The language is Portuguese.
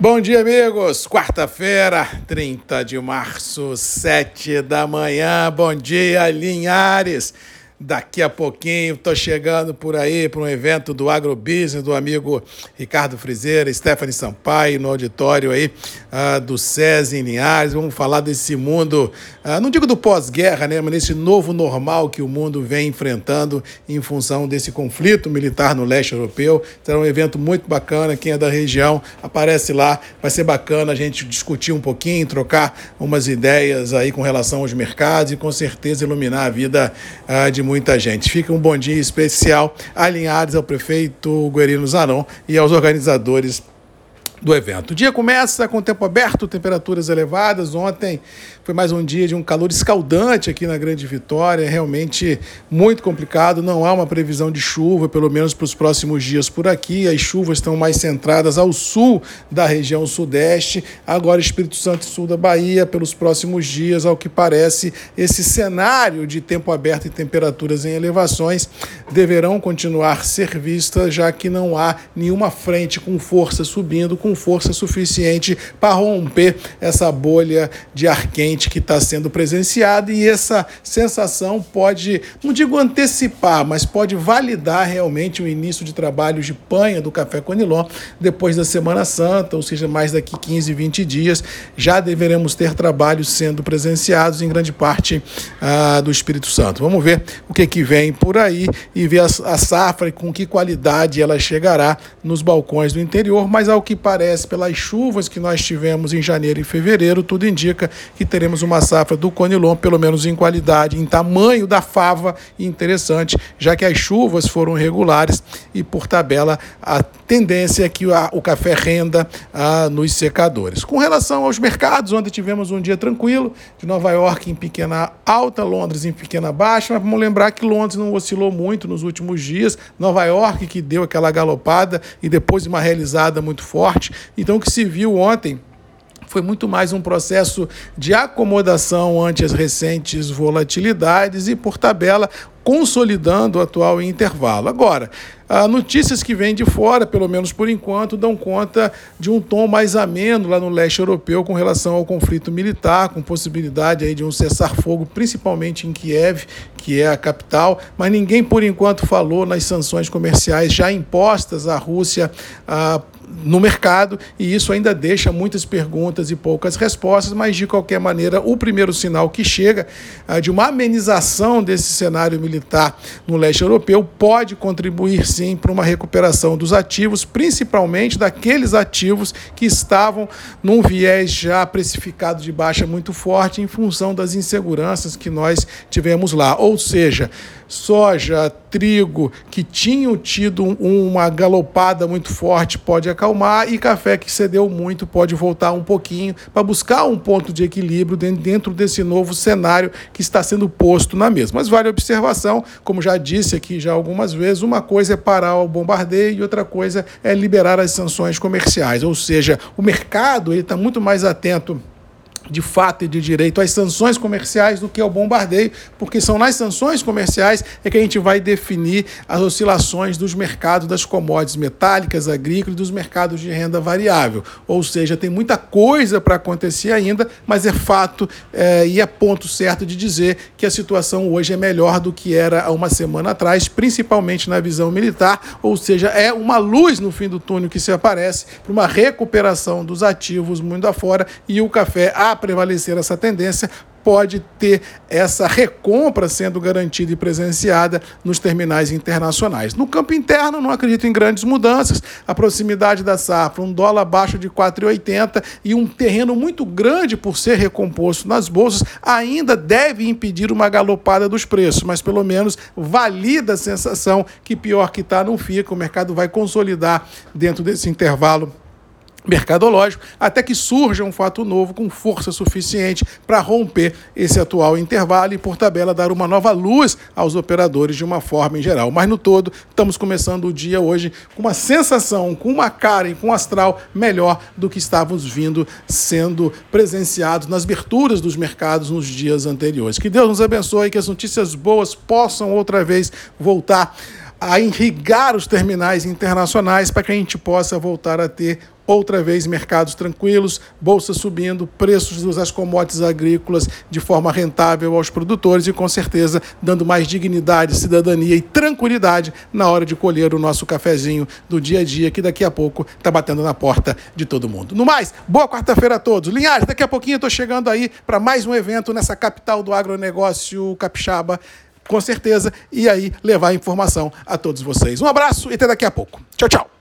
Bom dia, amigos. Quarta-feira, 30 de março, 7 da manhã. Bom dia, Linhares. Daqui a pouquinho estou chegando por aí para um evento do Agrobusiness do amigo Ricardo Frizeira, Stephanie Sampaio, no auditório aí uh, do SESI em Linhares. Vamos falar desse mundo, uh, não digo do pós-guerra, né, mas nesse novo normal que o mundo vem enfrentando em função desse conflito militar no leste europeu. Será um evento muito bacana. Quem é da região aparece lá. Vai ser bacana a gente discutir um pouquinho, trocar umas ideias aí com relação aos mercados e com certeza iluminar a vida uh, de muita gente. Fica um bom dia especial alinhados ao prefeito Guerino Zanon e aos organizadores do evento. O dia começa com tempo aberto, temperaturas elevadas. Ontem foi mais um dia de um calor escaldante aqui na Grande Vitória, realmente muito complicado. Não há uma previsão de chuva, pelo menos para os próximos dias por aqui. As chuvas estão mais centradas ao sul da região sudeste, agora Espírito Santo e sul da Bahia, pelos próximos dias, ao que parece, esse cenário de tempo aberto e temperaturas em elevações deverão continuar ser vistas, já que não há nenhuma frente com força subindo, com força suficiente para romper essa bolha de ar quente que está sendo presenciada e essa sensação pode, não digo antecipar, mas pode validar realmente o início de trabalhos de panha do café Conilon depois da Semana Santa, ou seja, mais daqui 15, 20 dias, já deveremos ter trabalhos sendo presenciados em grande parte ah, do Espírito Santo. Vamos ver o que, que vem por aí e ver a, a safra e com que qualidade ela chegará nos balcões do interior, mas ao que parece parece, pelas chuvas que nós tivemos em janeiro e fevereiro, tudo indica que teremos uma safra do Conilon, pelo menos em qualidade, em tamanho da fava, interessante, já que as chuvas foram regulares e, por tabela, a tendência é que o café renda a, nos secadores. Com relação aos mercados, onde tivemos um dia tranquilo, de Nova York em pequena alta, Londres em pequena baixa, mas vamos lembrar que Londres não oscilou muito nos últimos dias, Nova York que deu aquela galopada e depois uma realizada muito forte, então, o que se viu ontem foi muito mais um processo de acomodação ante as recentes volatilidades e, por tabela, consolidando o atual intervalo. Agora, as notícias que vêm de fora, pelo menos por enquanto, dão conta de um tom mais ameno lá no leste europeu com relação ao conflito militar, com possibilidade aí de um cessar-fogo, principalmente em Kiev, que é a capital, mas ninguém por enquanto falou nas sanções comerciais já impostas à Rússia. No mercado e isso ainda deixa muitas perguntas e poucas respostas, mas de qualquer maneira, o primeiro sinal que chega ah, de uma amenização desse cenário militar no leste europeu pode contribuir sim para uma recuperação dos ativos, principalmente daqueles ativos que estavam num viés já precificado de baixa muito forte em função das inseguranças que nós tivemos lá. Ou seja, soja, trigo que tinham tido uma galopada muito forte pode acalmar e café que cedeu muito pode voltar um pouquinho para buscar um ponto de equilíbrio dentro desse novo cenário que está sendo posto na mesa. Mas vale a observação, como já disse aqui já algumas vezes, uma coisa é parar o bombardeio e outra coisa é liberar as sanções comerciais, ou seja, o mercado está muito mais atento de fato e de direito às sanções comerciais do que ao bombardeio, porque são nas sanções comerciais é que a gente vai definir as oscilações dos mercados das commodities metálicas, agrícolas e dos mercados de renda variável. Ou seja, tem muita coisa para acontecer ainda, mas é fato é, e é ponto certo de dizer que a situação hoje é melhor do que era há uma semana atrás, principalmente na visão militar, ou seja, é uma luz no fim do túnel que se aparece para uma recuperação dos ativos mundo afora e o café a prevalecer essa tendência, pode ter essa recompra sendo garantida e presenciada nos terminais internacionais. No campo interno, não acredito em grandes mudanças. A proximidade da safra, um dólar abaixo de 4,80 e um terreno muito grande por ser recomposto nas bolsas, ainda deve impedir uma galopada dos preços, mas pelo menos valida a sensação que pior que está não fica. O mercado vai consolidar dentro desse intervalo mercadológico, até que surja um fato novo com força suficiente para romper esse atual intervalo e, por tabela, dar uma nova luz aos operadores de uma forma em geral. Mas, no todo, estamos começando o dia hoje com uma sensação, com uma cara e com um astral melhor do que estávamos vindo sendo presenciados nas aberturas dos mercados nos dias anteriores. Que Deus nos abençoe e que as notícias boas possam outra vez voltar a irrigar os terminais internacionais para que a gente possa voltar a ter outra vez mercados tranquilos, bolsa subindo, preços das commodities agrícolas de forma rentável aos produtores e com certeza dando mais dignidade, cidadania e tranquilidade na hora de colher o nosso cafezinho do dia a dia que daqui a pouco está batendo na porta de todo mundo. No mais, boa quarta-feira a todos. Linhares, daqui a pouquinho eu estou chegando aí para mais um evento nessa capital do agronegócio capixaba com certeza, e aí levar informação a todos vocês. Um abraço e até daqui a pouco. Tchau, tchau.